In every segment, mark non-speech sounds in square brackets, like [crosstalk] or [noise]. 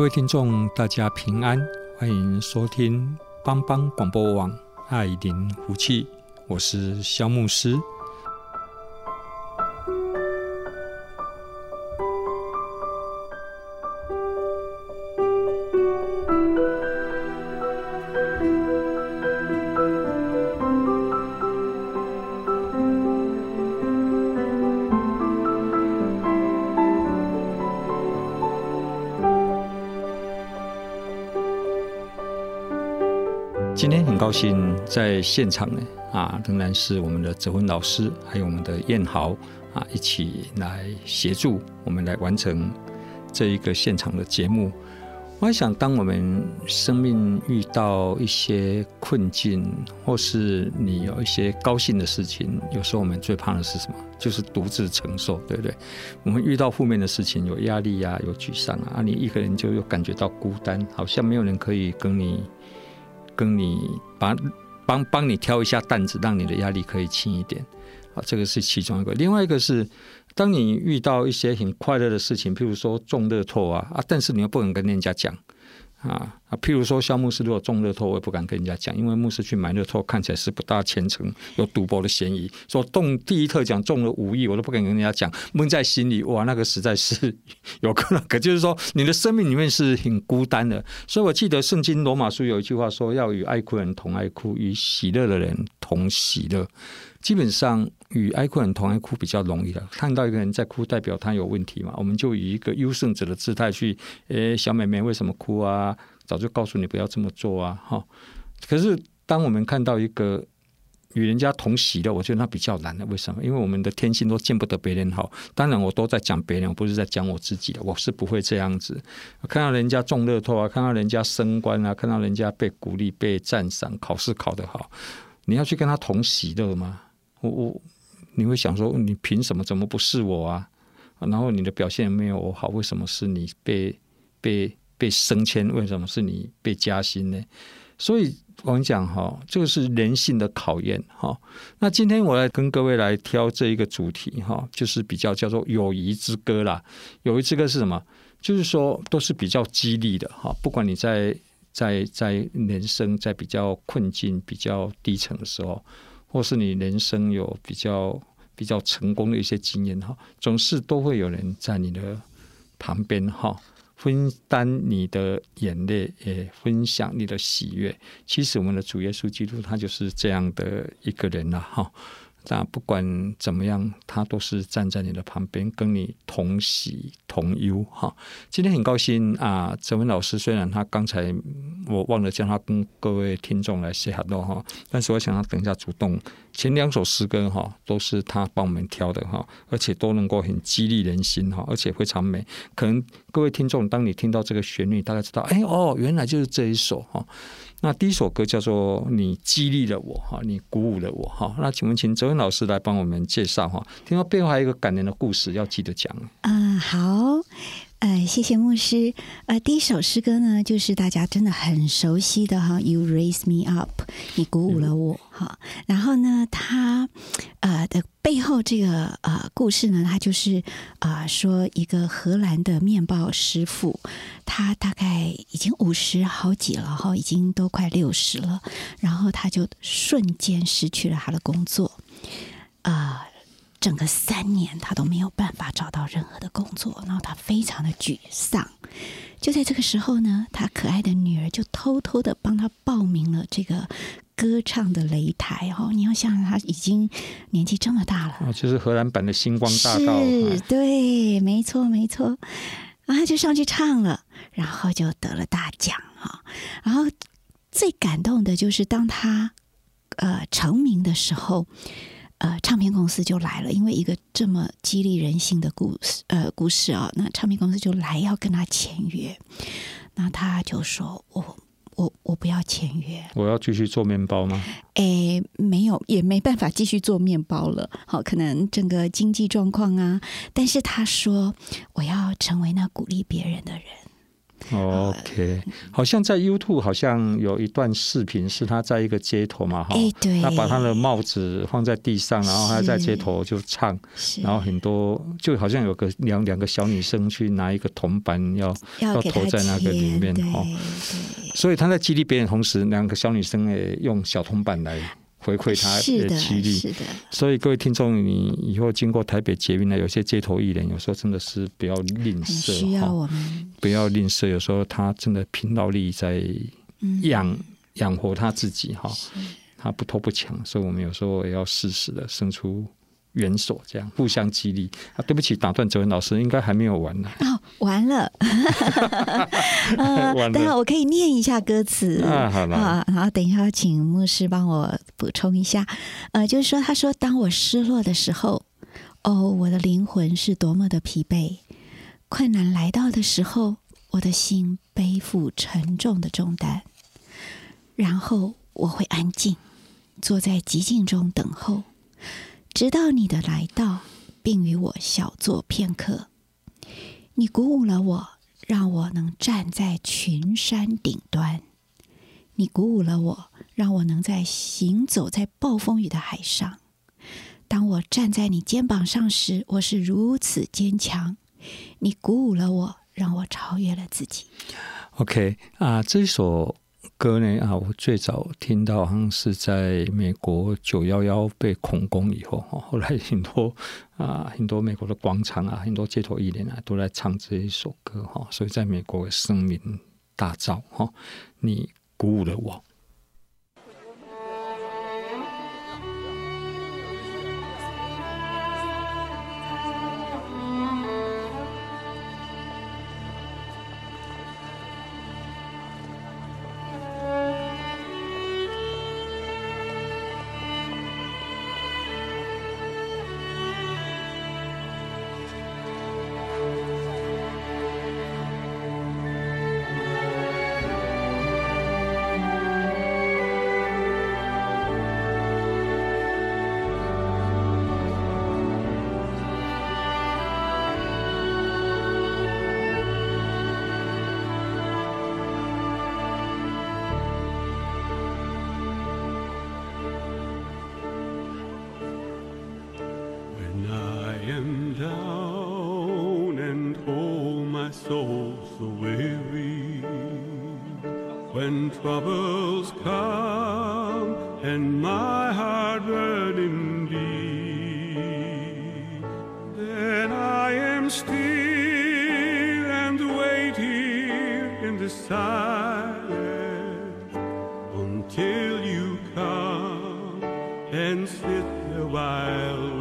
各位听众，大家平安，欢迎收听帮帮广播网爱灵福气，我是肖牧师。高兴在现场呢，啊，仍然是我们的泽文老师，还有我们的燕豪啊，一起来协助我们来完成这一个现场的节目。我还想，当我们生命遇到一些困境，或是你有一些高兴的事情，有时候我们最怕的是什么？就是独自承受，对不对？我们遇到负面的事情，有压力呀、有沮丧啊，啊，你一个人就又感觉到孤单，好像没有人可以跟你。跟你帮帮帮你挑一下担子，让你的压力可以轻一点，啊，这个是其中一个。另外一个是，当你遇到一些很快乐的事情，譬如说中乐透啊啊，但是你又不能跟人家讲。啊啊！譬如说，萧牧师如果中乐透，我也不敢跟人家讲，因为牧师去买乐透看起来是不大虔诚，有赌博的嫌疑。说中第一特奖中了五亿，我都不敢跟人家讲，闷在心里。哇，那个实在是 [laughs] 有可能。可就是说，你的生命里面是很孤单的。所以我记得圣经罗马书有一句话说：“要与爱哭人同爱哭，与喜乐的人同喜乐。”基本上与爱哭人同爱哭比较容易的，看到一个人在哭，代表他有问题嘛，我们就以一个优胜者的姿态去，诶，小妹妹为什么哭啊？早就告诉你不要这么做啊，哈。可是当我们看到一个与人家同喜的，我觉得那比较难的。为什么？因为我们的天性都见不得别人好。当然，我都在讲别人，我不是在讲我自己的。我是不会这样子。看到人家中乐透啊，看到人家升官啊，看到人家被鼓励、被赞赏，考试考得好，你要去跟他同喜乐吗？我我，你会想说，你凭什么？怎么不是我啊？然后你的表现没有我好，为什么是你被被被升迁？为什么是你被加薪呢？所以我跟你讲哈，这个是人性的考验哈。那今天我来跟各位来挑这一个主题哈，就是比较叫做友谊之歌啦。友谊之歌是什么？就是说都是比较激励的哈。不管你在在在人生在比较困境、比较低沉的时候。或是你人生有比较比较成功的一些经验哈，总是都会有人在你的旁边哈，分担你的眼泪，也分享你的喜悦。其实我们的主耶稣基督他就是这样的一个人了哈。那不管怎么样，他都是站在你的旁边，跟你同喜同忧哈。今天很高兴啊，泽文老师虽然他刚才我忘了叫他跟各位听众来 say hello 哈，但是我想他等一下主动。前两首诗歌哈都是他帮我们挑的哈，而且都能够很激励人心哈，而且非常美。可能各位听众，当你听到这个旋律，大概知道，哎哦，原来就是这一首哈。那第一首歌叫做《你激励了我》哈，你鼓舞了我哈。那请问，请泽文老师来帮我们介绍哈。听说背后还有一个感人的故事，要记得讲。嗯，好。呃，谢谢牧师。呃，第一首诗歌呢，就是大家真的很熟悉的哈，“You raise me up”，你鼓舞了我哈。然后呢，他呃的背后这个呃故事呢，他就是啊、呃、说一个荷兰的面包师傅，他大概已经五十好几了哈，已经都快六十了，然后他就瞬间失去了他的工作啊。呃整个三年，他都没有办法找到任何的工作，然后他非常的沮丧。就在这个时候呢，他可爱的女儿就偷偷的帮他报名了这个歌唱的擂台。哦，你要想想，他已经年纪这么大了，就是荷兰版的星光大道。是，对，没错，没错。然后他就上去唱了，然后就得了大奖哈。然后最感动的就是当他呃成名的时候，呃，唱片公司就来了，因为一个这么激励人心的故事呃故事啊，那唱片公司就来要跟他签约，那他就说我。我我不要签约，我要继续做面包吗？诶，没有，也没办法继续做面包了。好，可能整个经济状况啊，但是他说我要成为那鼓励别人的人。OK，好像在 YouTube 好像有一段视频是他在一个街头嘛，哈，对，他把他的帽子放在地上，然后他在街头就唱，然后很多就好像有个两两个小女生去拿一个铜板要要投在那个里面，哈，所以他在激励别人同时，两个小女生也用小铜板来。回馈他的激励，是的。所以各位听众，你以后经过台北捷运呢，有些街头艺人，有时候真的是不要吝啬，需要我们不要吝啬。有时候他真的凭劳力在养养活他自己哈，他不偷不抢，所以我们有时候也要适时的生出。元首这样互相激励啊！对不起，打断哲文老师，应该还没有完呢。哦，完了。[laughs] 呃、完了。等下我可以念一下歌词啊，好了啊。然后等一下，请牧师帮我补充一下。呃，就是说，他说，当我失落的时候，哦，我的灵魂是多么的疲惫；困难来到的时候，我的心背负沉重的重担。然后我会安静，坐在寂静中等候。直到你的来到，并与我小坐片刻，你鼓舞了我，让我能站在群山顶端；你鼓舞了我，让我能在行走在暴风雨的海上。当我站在你肩膀上时，我是如此坚强。你鼓舞了我，让我超越了自己。OK 啊，这首。歌呢啊，我最早听到好像是在美国九幺幺被恐攻以后，[laughs] 后来很多啊很多美国的广场啊，很多街头艺人啊都来唱这一首歌哈，所以在美国声名大噪哈，你鼓舞了我。when troubles come and my heart burden be. Then I am still and wait here in the silence until you come and sit a while.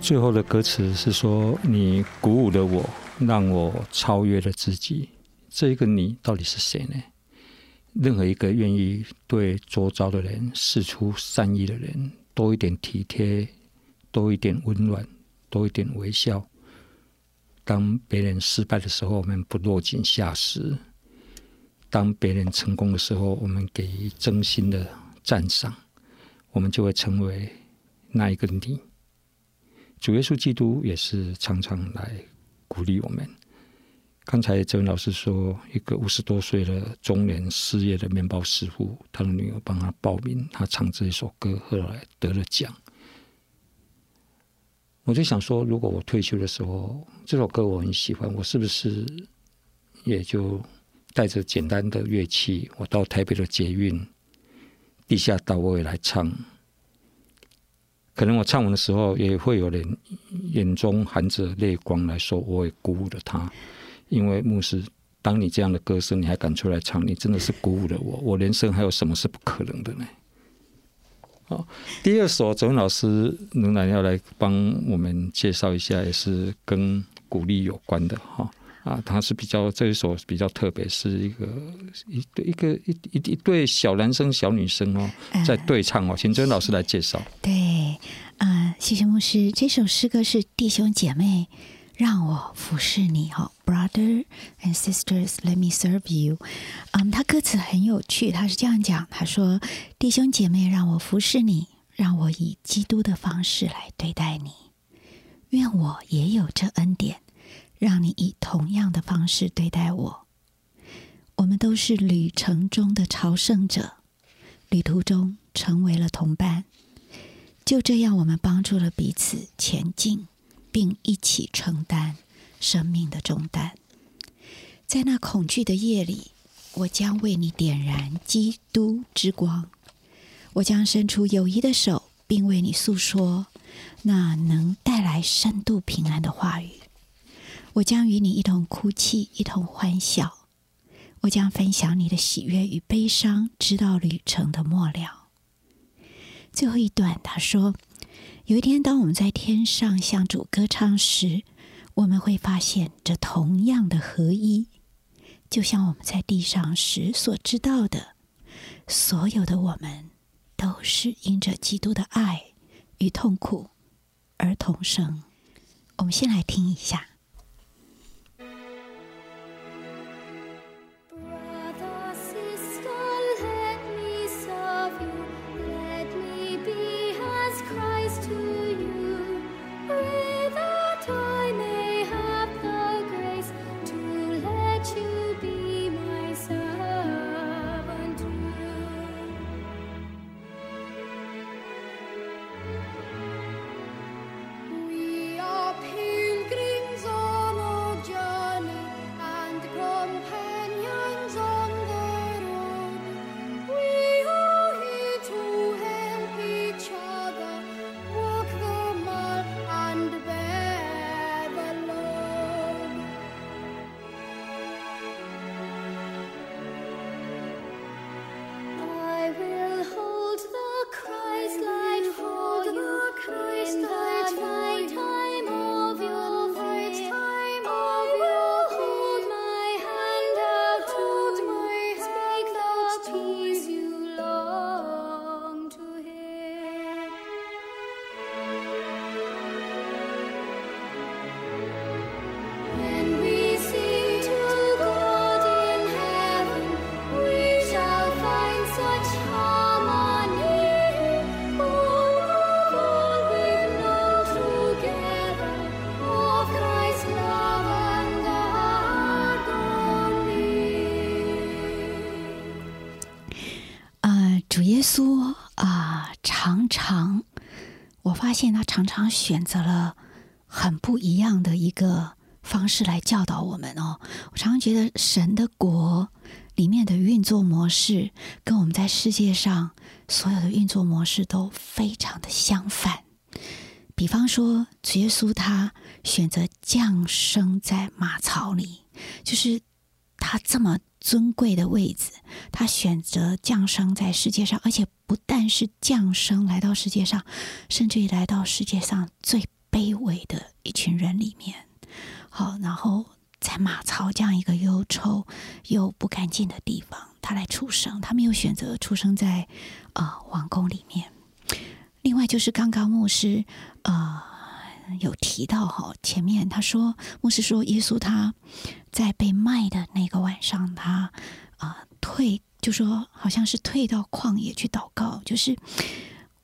最后的歌词是说：“你鼓舞了我，让我超越了自己。这一个你到底是谁呢？任何一个愿意对周遭的人释出善意的人，多一点体贴，多一点温暖，多一点微笑。当别人失败的时候，我们不落井下石；当别人成功的时候，我们给予真心的赞赏。我们就会成为那一个你。”主耶稣基督也是常常来鼓励我们。刚才哲文老师说，一个五十多岁的中年失业的面包师傅，他的女儿帮他报名，他唱这一首歌，后来得了奖。我就想说，如果我退休的时候，这首歌我很喜欢，我是不是也就带着简单的乐器，我到台北的捷运地下道，我也来唱。可能我唱完的时候，也会有人眼中含着泪光来说，我也鼓舞了他。因为牧师，当你这样的歌声，你还敢出来唱，你真的是鼓舞了我。我人生还有什么是不可能的呢？好，第二首，周文老师仍然要来帮我们介绍一下，也是跟鼓励有关的哈。啊，他是比较这一首比较特别，是一个一对一个一一一对小男生小女生哦，在对唱哦，请哲文老师来介绍。对，啊、呃，谢谢牧师。这首诗歌是弟兄姐妹让我服侍你哈，Brother and sisters, let me serve you。嗯，他歌词很有趣，他是这样讲，他说：弟兄姐妹让我服侍你，让我以基督的方式来对待你，愿我也有这恩典。让你以同样的方式对待我。我们都是旅程中的朝圣者，旅途中成为了同伴。就这样，我们帮助了彼此前进，并一起承担生命的重担。在那恐惧的夜里，我将为你点燃基督之光。我将伸出友谊的手，并为你诉说那能带来深度平安的话语。我将与你一同哭泣，一同欢笑。我将分享你的喜悦与悲伤，直到旅程的末了。最后一段，他说：“有一天，当我们在天上向主歌唱时，我们会发现这同样的合一，就像我们在地上时所知道的，所有的我们都是因着基督的爱与痛苦而同生。”我们先来听一下。常常选择了很不一样的一个方式来教导我们哦。我常常觉得神的国里面的运作模式跟我们在世界上所有的运作模式都非常的相反。比方说，主耶稣他选择降生在马槽里，就是他这么尊贵的位置，他选择降生在世界上，而且不但是降生来到世界上，甚至于来到世界上最卑微的一群人里面。好，然后在马槽这样一个忧臭又不干净的地方，他来出生。他没有选择出生在、呃、王宫里面。另外就是刚刚牧师。呃有提到哈，前面他说牧师说耶稣他在被卖的那个晚上，他啊、退就说好像是退到旷野去祷告，就是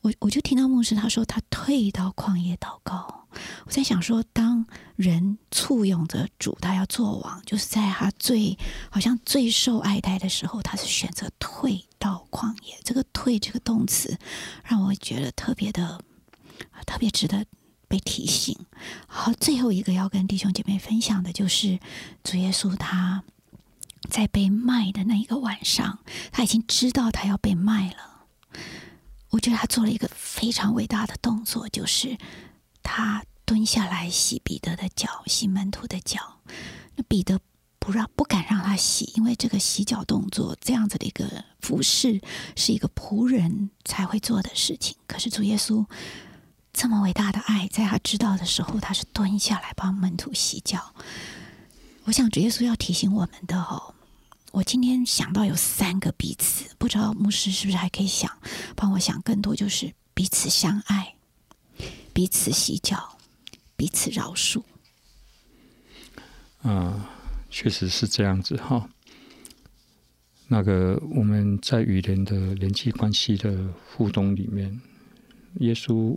我我就听到牧师他说他退到旷野祷告，我在想说，当人簇拥着主，他要做王，就是在他最好像最受爱戴的时候，他是选择退到旷野。这个“退”这个动词让我觉得特别的特别值得。被提醒，好，最后一个要跟弟兄姐妹分享的就是主耶稣他在被卖的那一个晚上，他已经知道他要被卖了。我觉得他做了一个非常伟大的动作，就是他蹲下来洗彼得的脚，洗门徒的脚。那彼得不让，不敢让他洗，因为这个洗脚动作这样子的一个服侍，是一个仆人才会做的事情。可是主耶稣。这么伟大的爱，在他知道的时候，他是蹲下来帮门徒洗脚。我想主耶稣要提醒我们的哦，我今天想到有三个彼此，不知道牧师是不是还可以想帮我想更多，就是彼此相爱、彼此洗脚、彼此饶恕。啊，确实是这样子哈。那个我们在与人的人际关系的互动里面，耶稣。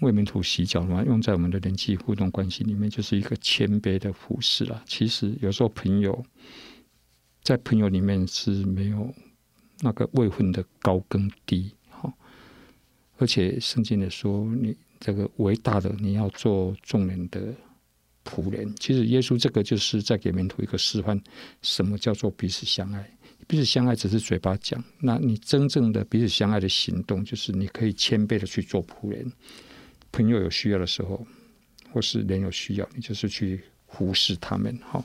为民徒洗脚嘛，用在我们的人际互动关系里面，就是一个谦卑的服侍啦。其实有时候朋友在朋友里面是没有那个位分的高跟低，哈。而且圣经里说，你这个伟大的，你要做众人的仆人。其实耶稣这个就是在给门徒一个示范，什么叫做彼此相爱？彼此相爱只是嘴巴讲，那你真正的彼此相爱的行动，就是你可以谦卑的去做仆人。朋友有需要的时候，或是人有需要，你就是去服侍他们，哈。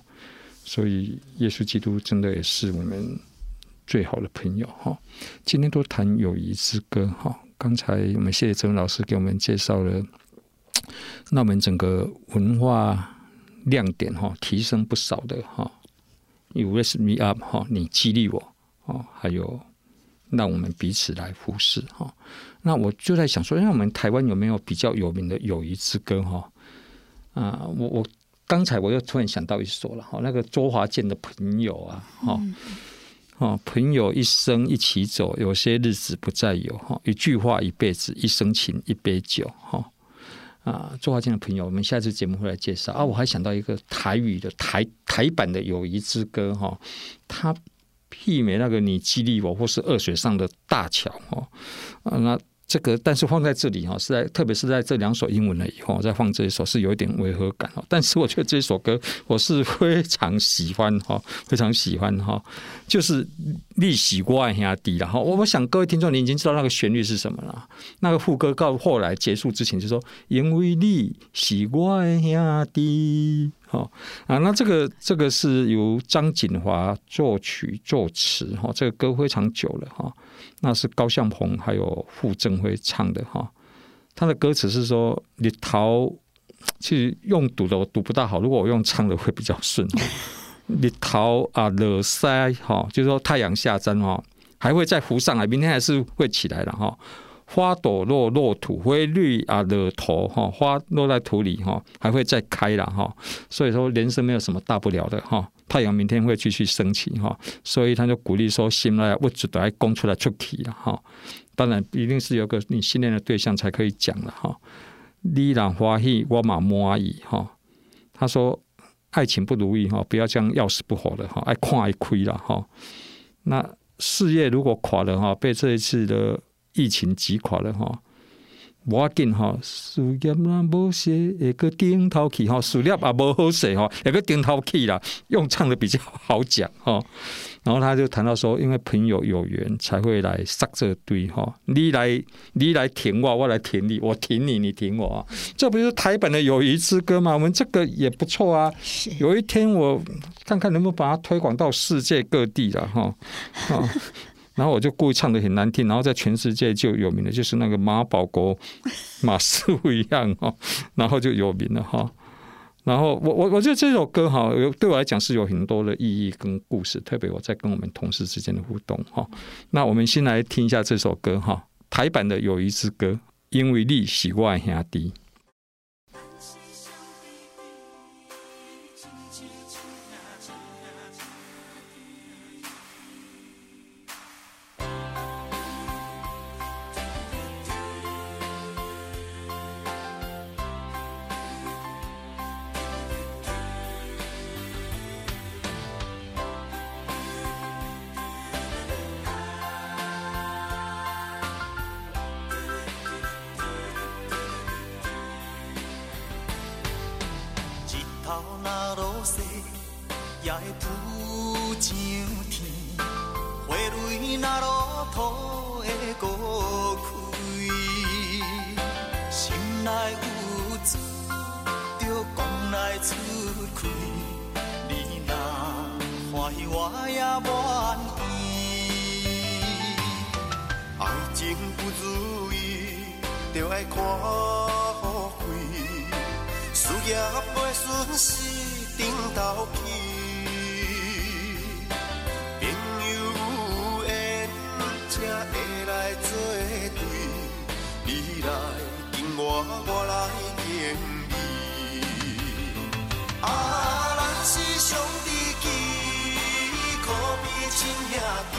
所以耶稣基督真的也是我们最好的朋友，哈。今天都谈友谊之歌，哈。刚才我们谢谢曾老师给我们介绍了，那我们整个文化亮点，哈，提升不少的，哈。You raise me up，哈，你激励我，哦，还有让我们彼此来服侍，哈。那我就在想说，因为我们台湾有没有比较有名的友谊之歌哈？啊，我我刚才我又突然想到一首了哈，那个周华健的朋友啊，哈，哦，朋友一生一起走，有些日子不再有哈，一句话一辈子，一生情一杯酒哈。啊，周华健的朋友，我们下次节目会来介绍啊。我还想到一个台语的台台版的友谊之歌哈，他媲美那个你激励我，或是二水上的大桥哈啊那。这个，但是放在这里哈，是在特别是在这两首英文了以后，再放这一首是有一点违和感哦。但是我觉得这首歌我是非常喜欢哈，非常喜欢哈。就是你是我的兄弟了哈。我我想各位听众，你已经知道那个旋律是什么了。那个副歌到后来结束之前就说，因为你是我的兄弟。好啊，那这个这个是由张锦华作曲作词哈，这个歌非常久了哈。那是高向鹏还有傅政辉唱的哈，他的歌词是说：“你逃，其实用读的我读不大好，如果我用唱的会比较顺。[laughs] 你逃啊，惹塞哈，就是说太阳下山哈，还会再浮上来，明天还是会起来的哈。花朵落落土会绿啊，的头哈，花落在土里哈，还会再开了哈。所以说人生没有什么大不了的哈。”太阳明天会继续升起哈，所以他就鼓励说：“心来物质都要供出来出题了哈。当然，一定是有个你信任的对象才可以讲了哈。你让欢喜，我嘛满意哈。他说：爱情不如意哈，不要这样要死不活的哈，爱看爱亏了哈。那事业如果垮了哈，被这一次的疫情击垮了哈，无要紧哈，事业啦无写，一个顶头去哈，事业也无好写哈，一个顶头去啦，用唱的比较好讲哈。然后他就谈到说，因为朋友有缘才会来杀这堆哈，你来你来挺我，我来挺你，我挺你，你挺我，这不是台本的友谊之歌吗？我们这个也不错啊。有一天我看看能不能把它推广到世界各地了哈。然后我就故意唱的很难听，然后在全世界就有名的，就是那个马保国、[laughs] 马师傅一样哈，然后就有名了哈。然后我我我觉得这首歌哈，有对我来讲是有很多的意义跟故事，特别我在跟我们同事之间的互动哈。那我们先来听一下这首歌哈，台版的《友谊之歌》，因为你是我才会来作对。你来敬我，我来敬你。啊，咱是兄弟情，可比亲兄弟。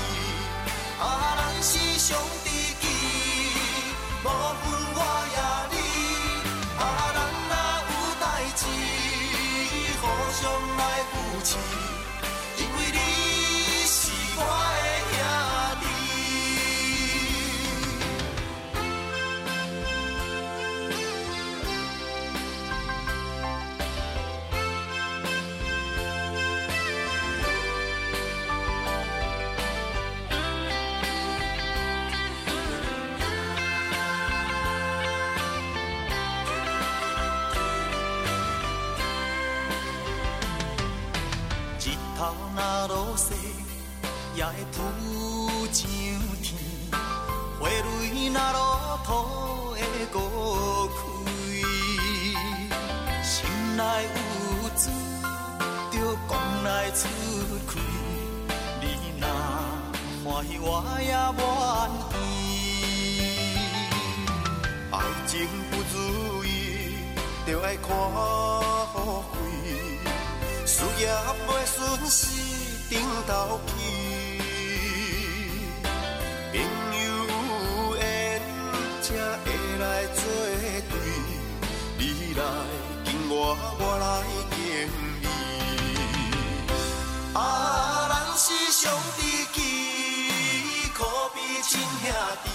啊，咱是兄弟情，无分我也你。啊，咱若有代志，互相来扶持。也会浮上天，花蕊若落土会孤开，心内有珠就讲来出开，你若欢喜我也愿意，爱情不如意就爱看开，事业袂顺时顶头去。你来敬我我来敬你，啊，咱是兄弟己，可比亲兄弟。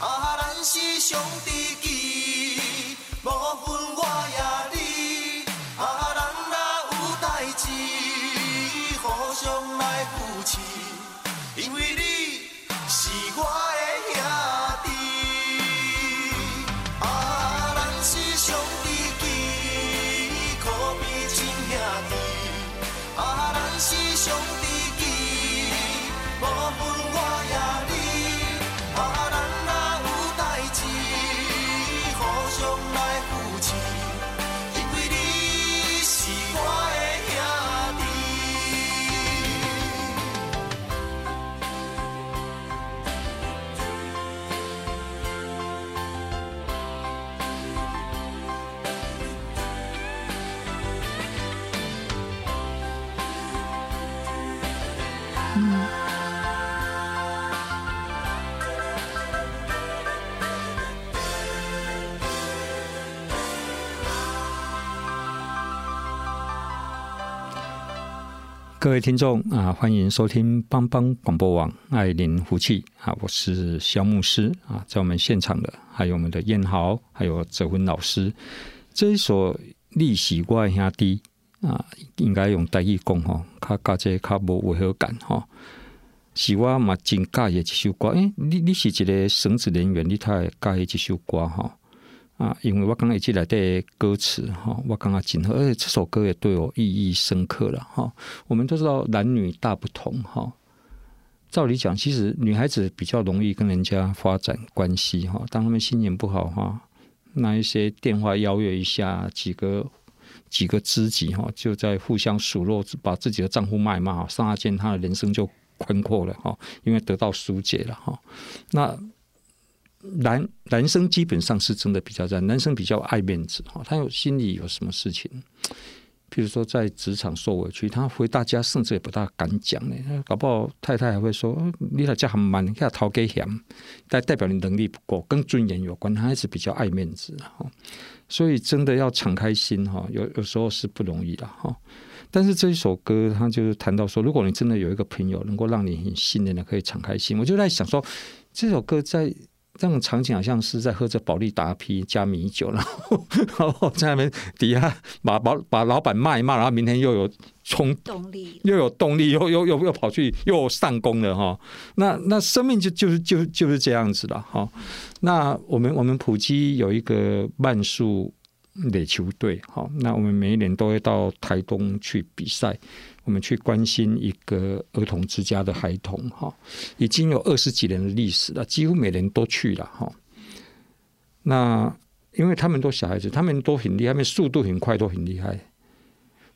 啊，咱是兄弟己，无分各位听众啊，欢迎收听帮帮广播网爱邻福气啊，我是肖牧师啊，在我们现场的还有我们的燕豪，还有泽文老师。这一首历史我的兄弟啊，应该用台语讲吼，较加这较无违和感吼。是我嘛真介意这首歌，诶、你你是一个绳子人员，你太介意这首歌吼。啊，因为我刚刚一进来的歌词哈，我刚刚紧合，而且这首歌也对我意义深刻了哈。我们都知道男女大不同哈，照理讲，其实女孩子比较容易跟人家发展关系哈。当他们心情不好哈，那一些电话邀约一下，几个几个知己哈，就在互相数落，把自己的丈夫骂骂，刹那间他的人生就宽阔了哈，因为得到疏解了哈。那男男生基本上是真的比较在，男生比较爱面子哈，他有心里有什么事情，譬如说在职场受委屈，他回大家甚至也不大敢讲呢，搞不好太太还会说你老家很蛮，你要讨给嫌，代代表你能力不够，跟尊严有关，他还是比较爱面子哈，所以真的要敞开心哈，有有时候是不容易的哈。但是这一首歌，他就是谈到说，如果你真的有一个朋友能够让你很信任的，可以敞开心，我就在想说，这首歌在。这种场景好像是在喝着保利达啤加米酒，然后然后在那边底下把把把老板骂一骂，然后明天又有冲动力，又有动力，又又又又跑去又上工了哈。那那生命就就是就就是这样子了哈。那我们我们普基有一个慢速垒球队，哈，那我们每一年都会到台东去比赛。我们去关心一个儿童之家的孩童，哈，已经有二十几年的历史了，几乎每年都去了，哈。那因为他们都小孩子，他们都很厉害，他们速度很快，都很厉害。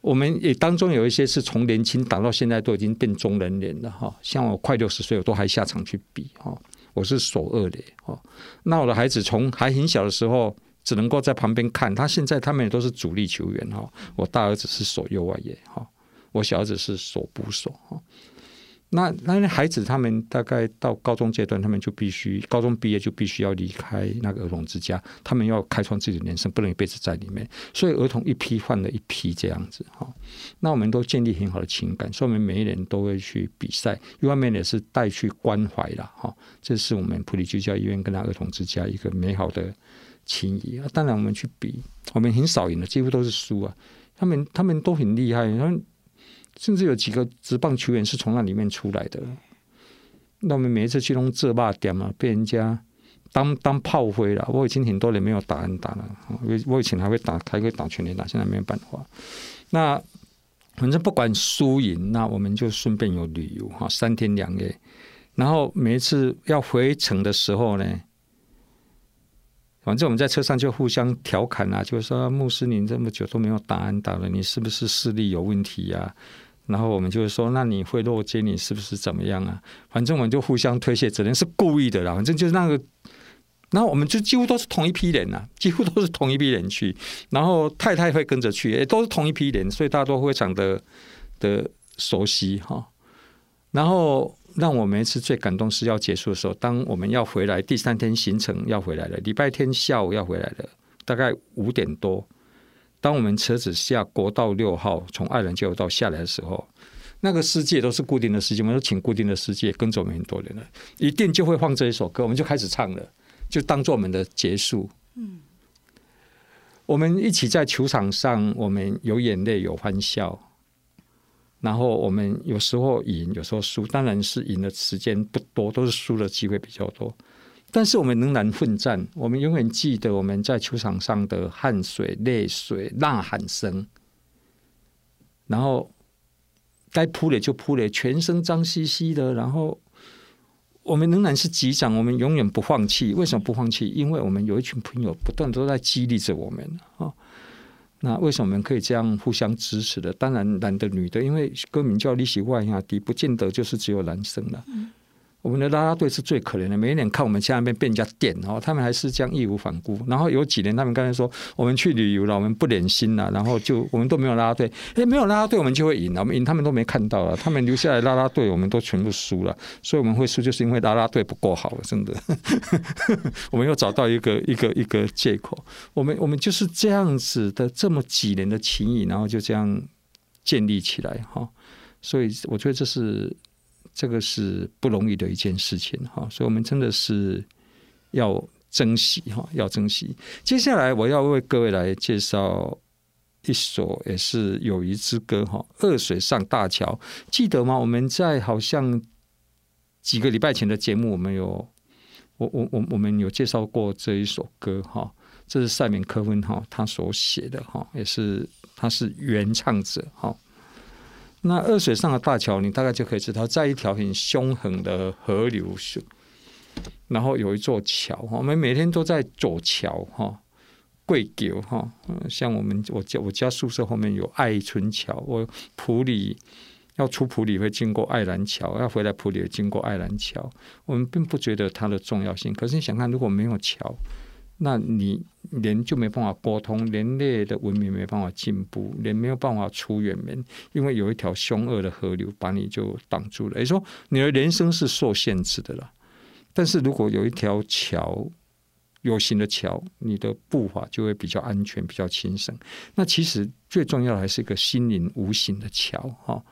我们也当中有一些是从年轻打到现在都已经变中人脸了，哈。像我快六十岁，我都还下场去比，哈。我是守二的，哈。那我的孩子从还很小的时候，只能够在旁边看，他现在他们也都是主力球员，哈。我大儿子是守右外野，哈。我小儿子是守捕手哈，那那孩子他们大概到高中阶段，他们就必须高中毕业就必须要离开那个儿童之家，他们要开创自己的人生，不能一辈子在里面。所以儿童一批换了一批这样子哈。那我们都建立很好的情感，所以我们每一年都会去比赛，一方面也是带去关怀了哈。这是我们埔里基督教医院跟那儿童之家一个美好的情谊啊。当然我们去比，我们很少赢的，几乎都是输啊。他们他们都很厉害，他们。甚至有几个职棒球员是从那里面出来的。那我们每一次去弄这霸点嘛，被人家当当炮灰了。我已经很多年没有打安打了，我我以前还会打，还会打全垒打，现在没有办法。那反正不管输赢，那我们就顺便有旅游哈，三天两夜。然后每一次要回程的时候呢，反正我们在车上就互相调侃啊，就是说牧师，您这么久都没有打安打了，你是不是视力有问题呀、啊？然后我们就是说，那你会落肩，你是不是怎么样啊？反正我们就互相推卸责任，是故意的啦。反正就是那个，然后我们就几乎都是同一批人呐，[laughs] 几乎都是同一批人去。然后太太会跟着去，也都是同一批人，所以大家都非常的的熟悉哈。然后让我每一次最感动是要结束的时候，当我们要回来，第三天行程要回来了，礼拜天下午要回来了，大概五点多。当我们车子下国道六号，从爱兰交流道下来的时候，那个世界都是固定的世界，我们都请固定的世界跟着我们很多人了，一定就会放这一首歌，我们就开始唱了，就当做我们的结束。嗯，我们一起在球场上，我们有眼泪，有欢笑，然后我们有时候赢，有时候输，当然是赢的时间不多，都是输的机会比较多。但是我们仍然奋战，我们永远记得我们在球场上的汗水、泪水、呐喊声，然后该扑垒就扑垒，全身脏兮兮的。然后我们仍然是击掌，我们永远不放弃。为什么不放弃？因为我们有一群朋友不断都在激励着我们啊。那为什么我们可以这样互相支持的？当然，男的、女的，因为歌名叫《你是我的兄弟》，不见得就是只有男生了。我们的拉拉队是最可怜的，每一年看我们下面被人家点哦，他们还是这样义无反顾。然后有几年，他们刚才说我们去旅游了，我们不忍心了，然后就我们都没有拉拉队，[laughs] 哎，没有拉拉队我们就会赢了，我们赢他们都没看到了，他们留下来拉拉队我们都全部输了，所以我们会输就是因为拉拉队不够好了，真的。[laughs] 我们又找到一个一个一个借口，我们我们就是这样子的这么几年的情谊，然后就这样建立起来哈。所以我觉得这是这个是不容易的一件事情哈，所以我们真的是要珍惜哈，要珍惜。接下来我要为各位来介绍一首也是友谊之歌哈，《二水上大桥》，记得吗？我们在好像几个礼拜前的节目，我们有我我我我们有介绍过这一首歌哈，这是赛明科芬哈他所写的哈，也是他是原唱者哈。那二水上的大桥，你大概就可以知道，在一条很凶狠的河流上，然后有一座桥。我们每天都在走桥哈，贵桥哈。像我们我家我家宿舍后面有爱春桥，我普里要出普里会经过爱兰桥，要回来普里也经过爱兰桥。我们并不觉得它的重要性，可是你想看，如果没有桥。那你人就没办法沟通，人类的文明没办法进步，人没有办法出远门，因为有一条凶恶的河流把你就挡住了。也就说，你的人生是受限制的了。但是如果有一条桥，有形的桥，你的步伐就会比较安全，比较轻省。那其实最重要的还是一个心灵无形的桥哈。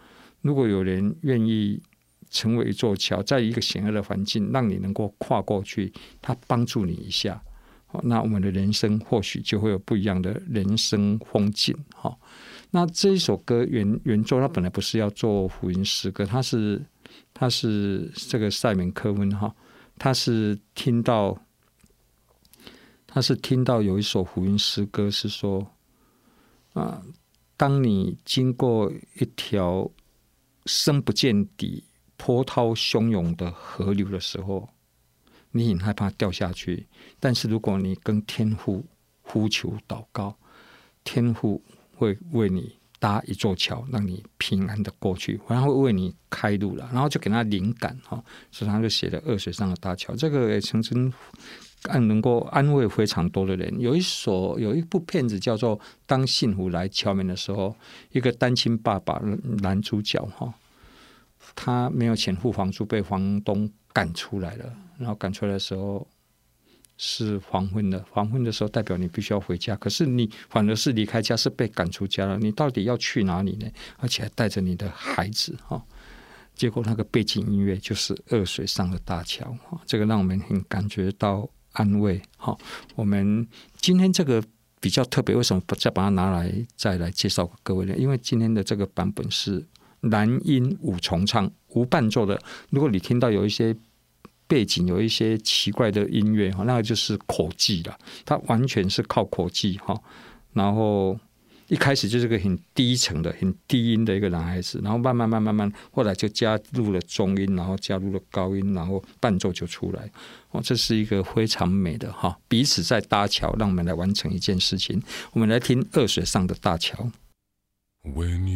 如果有人愿意成为一座桥，在一个险恶的环境，让你能够跨过去，他帮助你一下。那我们的人生或许就会有不一样的人生风景哈。那这一首歌原原作，它本来不是要做福音诗歌，它是它是这个赛门科温哈，他是听到他是听到有一首福音诗歌是说啊，当你经过一条深不见底、波涛汹涌的河流的时候。你很害怕掉下去，但是如果你跟天父呼求祷告，天父会为你搭一座桥，让你平安的过去，然后为你开路了，然后就给他灵感哈，所以他就写了《恶水上的大桥》。这个也曾经安能够安慰非常多的人。有一所有一部片子叫做《当幸福来敲门的时候》，一个单亲爸爸男主角哈，他没有钱付房租，被房东赶出来了。然后赶出来的时候是黄昏的，黄昏的时候代表你必须要回家，可是你反而是离开家，是被赶出家了。你到底要去哪里呢？而且还带着你的孩子哈。结果那个背景音乐就是恶水上的大桥哈，这个让我们很感觉到安慰哈。我们今天这个比较特别，为什么不再把它拿来再来介绍给各位呢？因为今天的这个版本是男音五重唱无伴奏的。如果你听到有一些。背景有一些奇怪的音乐哈，那个就是口技了，它完全是靠口技哈。然后一开始就是个很低沉的、很低音的一个男孩子，然后慢慢、慢、慢慢，后来就加入了中音，然后加入了高音，然后伴奏就出来。哦，这是一个非常美的哈，彼此在搭桥，让我们来完成一件事情。我们来听《恶水上的大桥》。When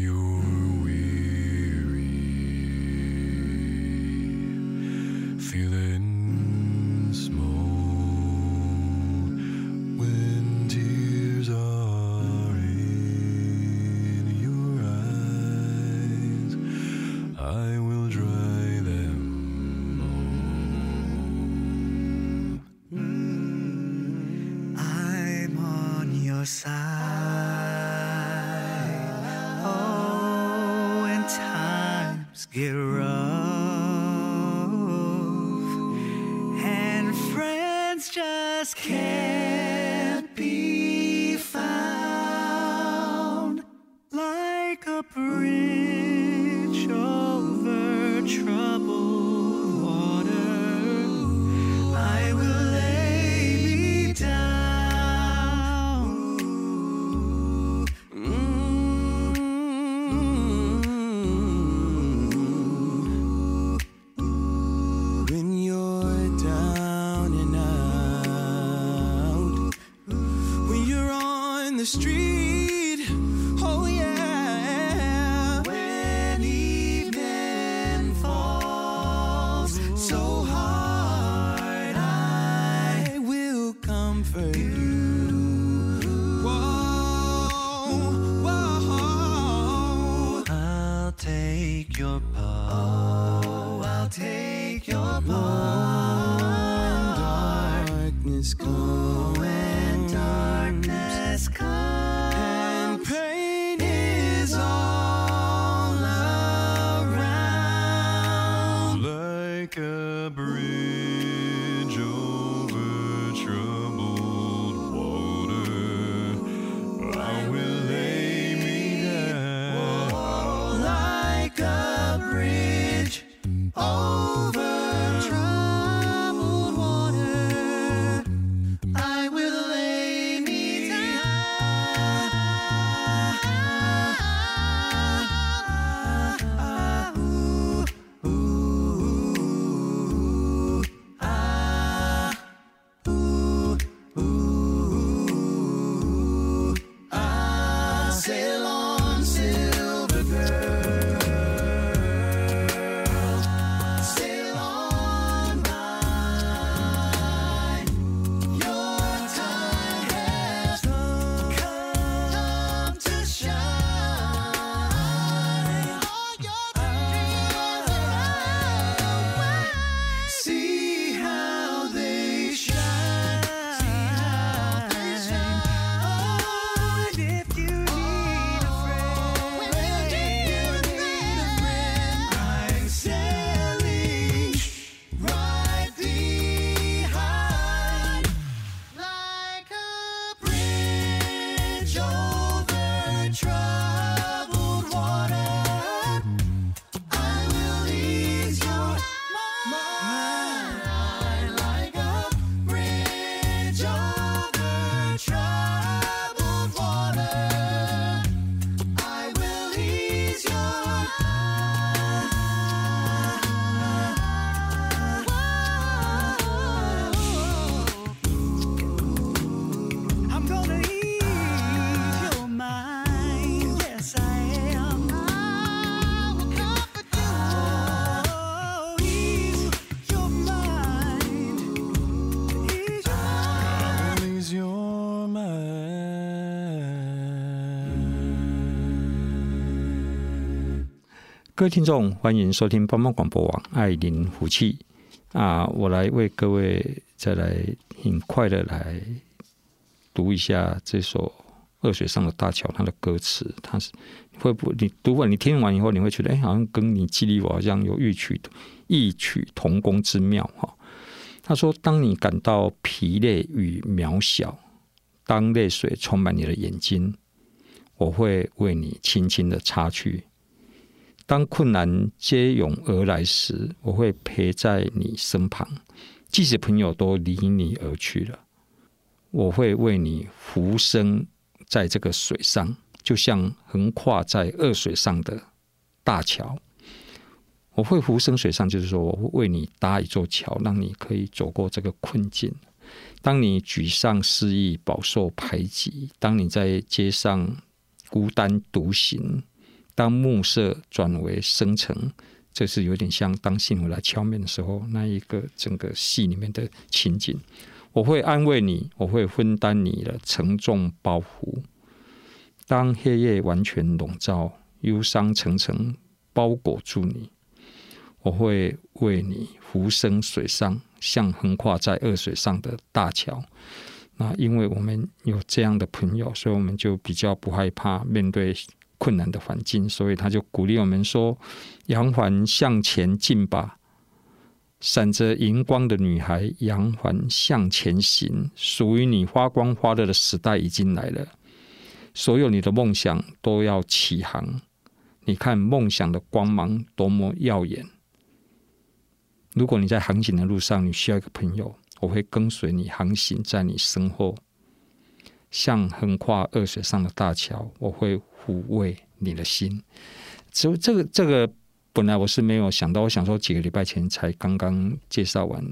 side. Oh, when times get 各位听众，欢迎收听帮帮广播网爱邻福气啊！我来为各位再来很快的来读一下这首《恶水上的大桥》它的歌词。它是会不你读完你听完以后，你会觉得哎，好像跟你激励我好像有异曲异曲同工之妙哈。他说：“当你感到疲累与渺小，当泪水充满你的眼睛，我会为你轻轻的擦去。”当困难接踵而来时，我会陪在你身旁，即使朋友都离你而去了，我会为你浮生在这个水上，就像横跨在恶水上的大桥。我会浮生水上，就是说，我会为你搭一座桥，让你可以走过这个困境。当你沮丧失意、饱受排挤，当你在街上孤单独行。当暮色转为深沉，这是有点像当幸福来敲门的时候，那一个整个戏里面的情景。我会安慰你，我会分担你的沉重包袱。当黑夜完全笼罩，忧伤层层包裹住你，我会为你浮生水上，像横跨在恶水上的大桥。那因为我们有这样的朋友，所以我们就比较不害怕面对。困难的环境，所以他就鼓励我们说：“杨环向前进吧，闪着荧光的女孩，杨环向前行，属于你发光发热的时代已经来了。所有你的梦想都要起航，你看梦想的光芒多么耀眼。如果你在航行的路上，你需要一个朋友，我会跟随你航行在你身后。”像横跨恶水上的大桥，我会抚慰你的心。所以这个这个本来我是没有想到，我想说几个礼拜前才刚刚介绍完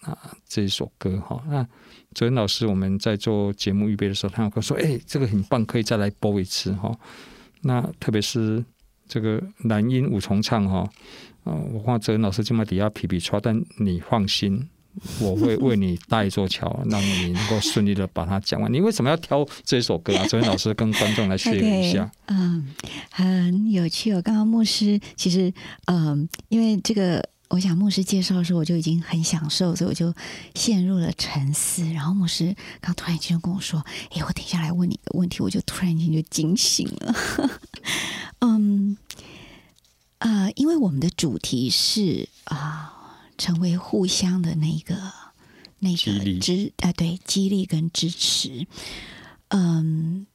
啊这一首歌哈。那哲恩老师我们在做节目预备的时候，他有跟我说：“哎，这个很棒，可以再来播一次哈。”那特别是这个男音五重唱哈，啊，我看哲恩老师这么底下皮皮剉，但你放心。我会为你搭一座桥，让你能够顺利的把它讲完。你为什么要挑这首歌啊？[laughs] 哲文老师跟观众来确认一下。Okay, 嗯，很有趣哦。刚刚牧师其实，嗯，因为这个，我想牧师介绍的时候，我就已经很享受，所以我就陷入了沉思。然后牧师刚突然间跟我说：“哎，我等一下来问你一个问题。”我就突然间就惊醒了。[laughs] 嗯，啊、呃，因为我们的主题是啊。成为互相的那个、那个支啊，对，激励跟支持。嗯，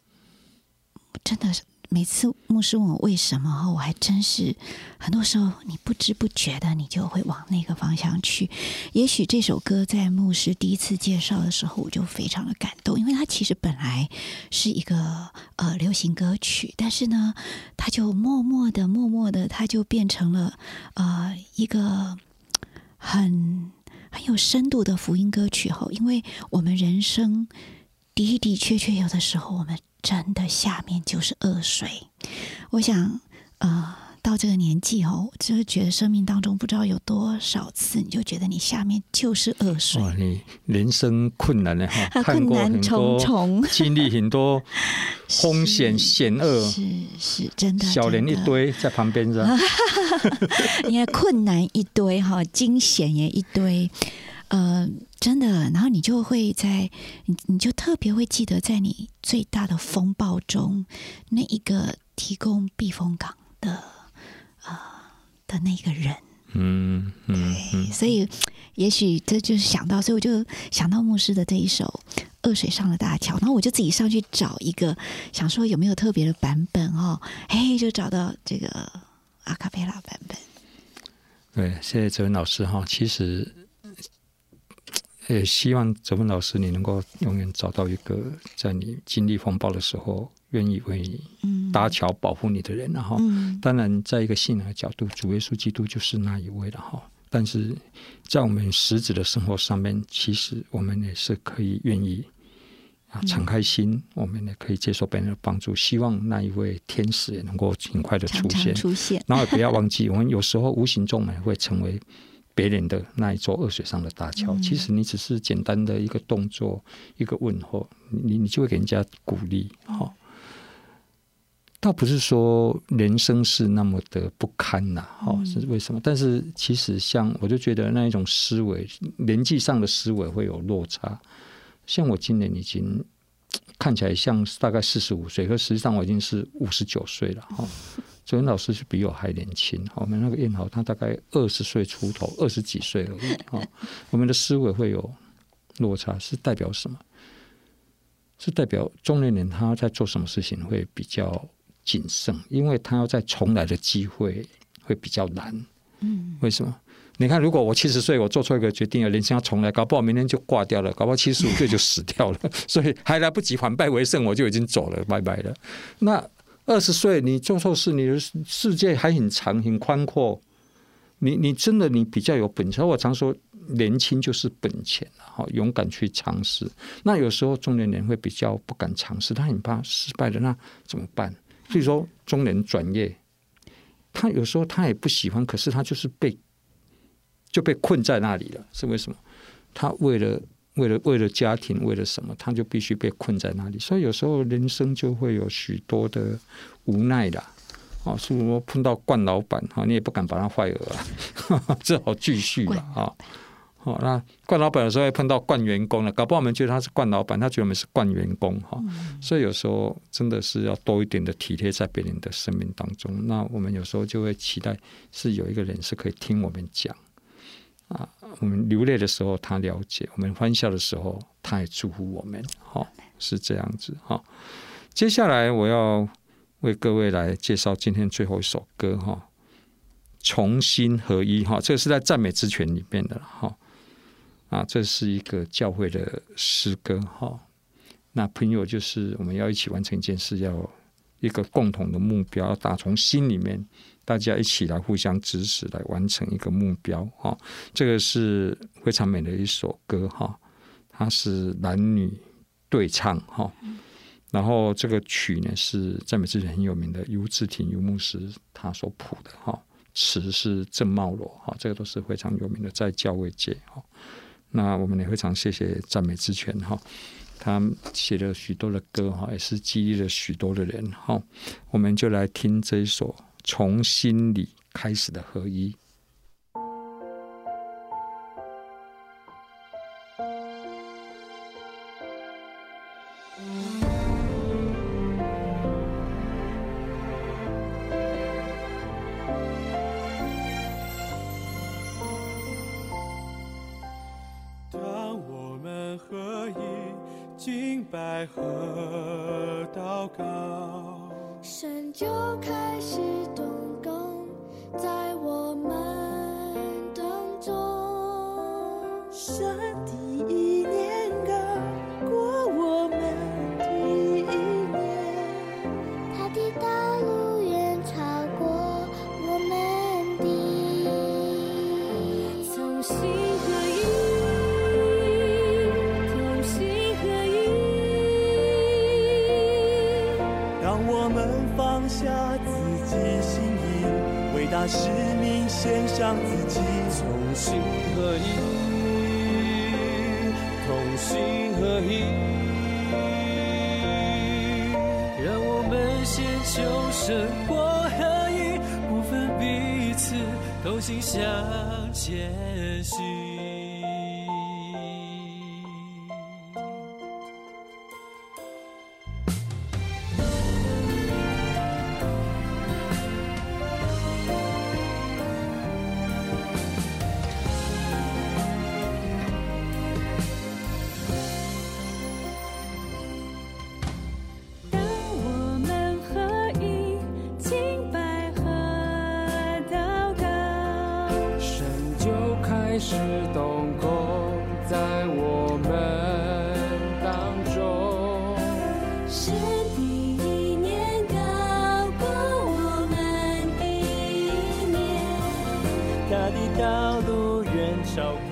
真的是每次牧师问我为什么，我还真是很多时候你不知不觉的，你就会往那个方向去。也许这首歌在牧师第一次介绍的时候，我就非常的感动，因为它其实本来是一个呃流行歌曲，但是呢，它就默默的、默默的，它就变成了呃一个。很很有深度的福音歌曲后，因为我们人生的的确确有的时候，我们真的下面就是恶水。我想，呃，到这个年纪哦，就是觉得生命当中不知道有多少次，你就觉得你下面就是恶水。哇，你人生困难的哈，[laughs] 困难重重，[laughs] 经历很多风险险恶，是是真的，小人一堆在旁边是吧？[laughs] 你看困难一堆哈，惊险也一堆，呃，真的，然后你就会在你，你就特别会记得，在你最大的风暴中，那一个提供避风港的，呃的那个人，嗯嗯，对，所以也许这就是想到，所以我就想到牧师的这一首《恶水上的大桥》，然后我就自己上去找一个，想说有没有特别的版本哦，哎，就找到这个。阿卡贝拉版本，对，谢谢哲文老师哈。其实也希望哲文老师你能够永远找到一个在你经历风暴的时候愿意为你搭桥保护你的人。然后，当然，在一个信仰的角度，主耶稣基督就是那一位了哈。但是在我们实质的生活上面，其实我们也是可以愿意。啊，敞开心，嗯、我们也可以接受别人的帮助。希望那一位天使也能够尽快的出现。常常出现，然后也不要忘记，我们有时候无形中也会成为别人的那一座恶水上的大桥。嗯、其实你只是简单的一个动作，一个问候，你你就会给人家鼓励。哈、哦，倒不是说人生是那么的不堪呐，哦，是为什么？但是其实像我就觉得那一种思维，年纪上的思维会有落差。像我今年已经看起来像大概四十五岁，可实际上我已经是五十九岁了。哈，[laughs] 昨天老师是比我还年轻。我们那个燕豪他大概二十岁出头，二十几岁而已。哈，我们的思维会有落差，是代表什么？是代表中年人他在做什么事情会比较。谨慎，因为他要再重来的机会会比较难。嗯，为什么？你看，如果我七十岁，我做错一个决定，人生要重来，搞不好明天就挂掉了，搞不好七十五岁就死掉了，[laughs] 所以还来不及反败为胜，我就已经走了，拜拜了。那二十岁你做错事，你的世界还很长很宽阔，你你真的你比较有本钱。我常说，年轻就是本钱，好勇敢去尝试。那有时候中年人会比较不敢尝试，他很怕失败的，那怎么办？所以说，中年转业，他有时候他也不喜欢，可是他就是被就被困在那里了。是为什么？他为了为了为了家庭，为了什么，他就必须被困在那里。所以有时候人生就会有许多的无奈的。哦，是说碰到惯老板哈，你也不敢把他坏了，[laughs] 只好继续了啊。好，那惯老板有时候会碰到惯员工了，搞不好我们觉得他是惯老板，他觉得我们是惯员工哈。所以有时候真的是要多一点的体贴在别人的生命当中。那我们有时候就会期待是有一个人是可以听我们讲啊，我们流泪的时候他了解，我们欢笑的时候他也祝福我们。哈，是这样子哈。接下来我要为各位来介绍今天最后一首歌哈，重新合一哈，这个是在赞美之泉里面的哈。啊，这是一个教会的诗歌哈。那朋友就是我们要一起完成一件事，要一个共同的目标，要打从心里面，大家一起来互相支持，来完成一个目标哈。这个是非常美的一首歌哈，它是男女对唱哈。然后这个曲呢是赞美之泉很有名的尤志廷尤牧师他所谱的哈，词是郑茂罗哈，这个都是非常有名的在教会界哈。那我们也非常谢谢赞美之泉哈，他写了许多的歌哈，也是激励了许多的人哈。我们就来听这一首从心里开始的合一。就开始动工在使命献上自己，同心合一，同心合一，让我们先求生活合一，不分彼此，同心向前行。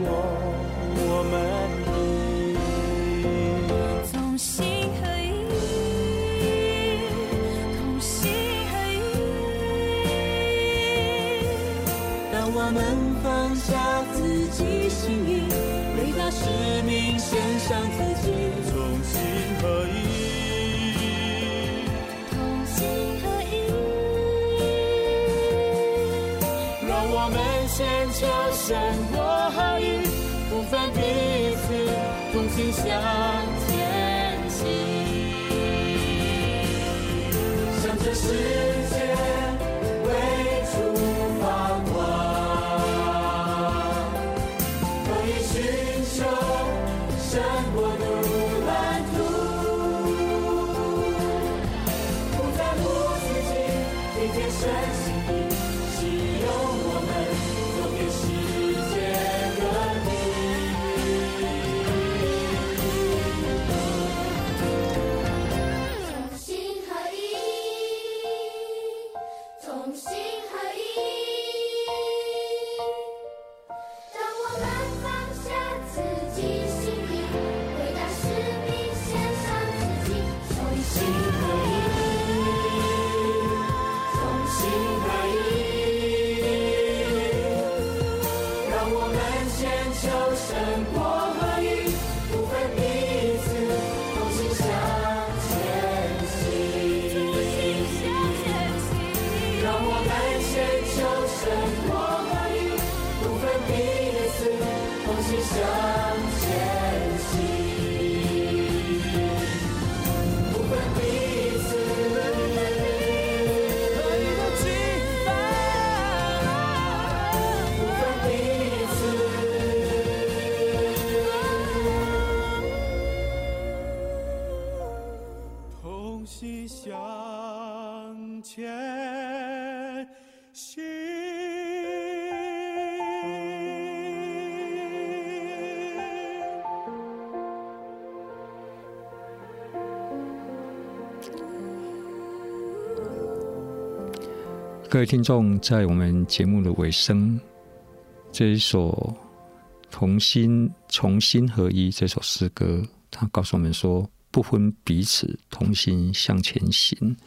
我们，你，同心合意，同心合意，让我们放下自己心运，为他使命献上自己，同心合意，同心合意，让我们牵牵手。是想。各位听众，在我们节目的尾声，这一首《同心同心合一》这首诗歌，它告诉我们说：不分彼此，同心向前行。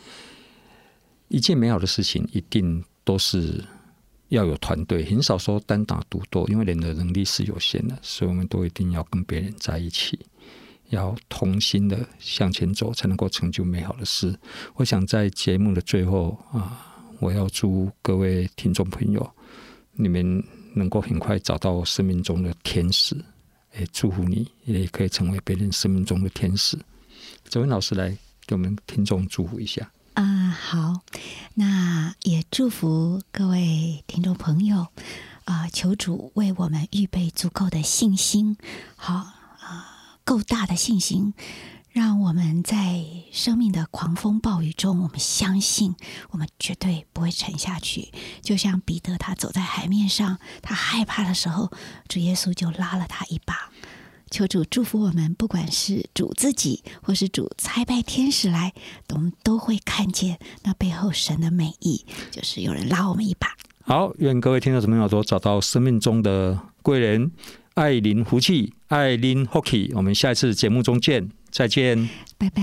一件美好的事情，一定都是要有团队，很少说单打独斗，因为人的能力是有限的，所以我们都一定要跟别人在一起，要同心的向前走，才能够成就美好的事。我想在节目的最后啊。我要祝各位听众朋友，你们能够很快找到生命中的天使，也祝福你，也可以成为别人生命中的天使。哲文老师来给我们听众祝福一下。啊、好，那也祝福各位听众朋友，啊、求主为我们预备足够的信心，好啊、够大的信心。让我们在生命的狂风暴雨中，我们相信，我们绝对不会沉下去。就像彼得，他走在海面上，他害怕的时候，主耶稣就拉了他一把。求主祝福我们，不管是主自己，或是主差派天使来，我们都会看见那背后神的美意，就是有人拉我们一把。好，愿各位听众朋友都找到生命中的贵人，爱邻福气，爱邻福气。我们下一次节目中见。再见，拜拜。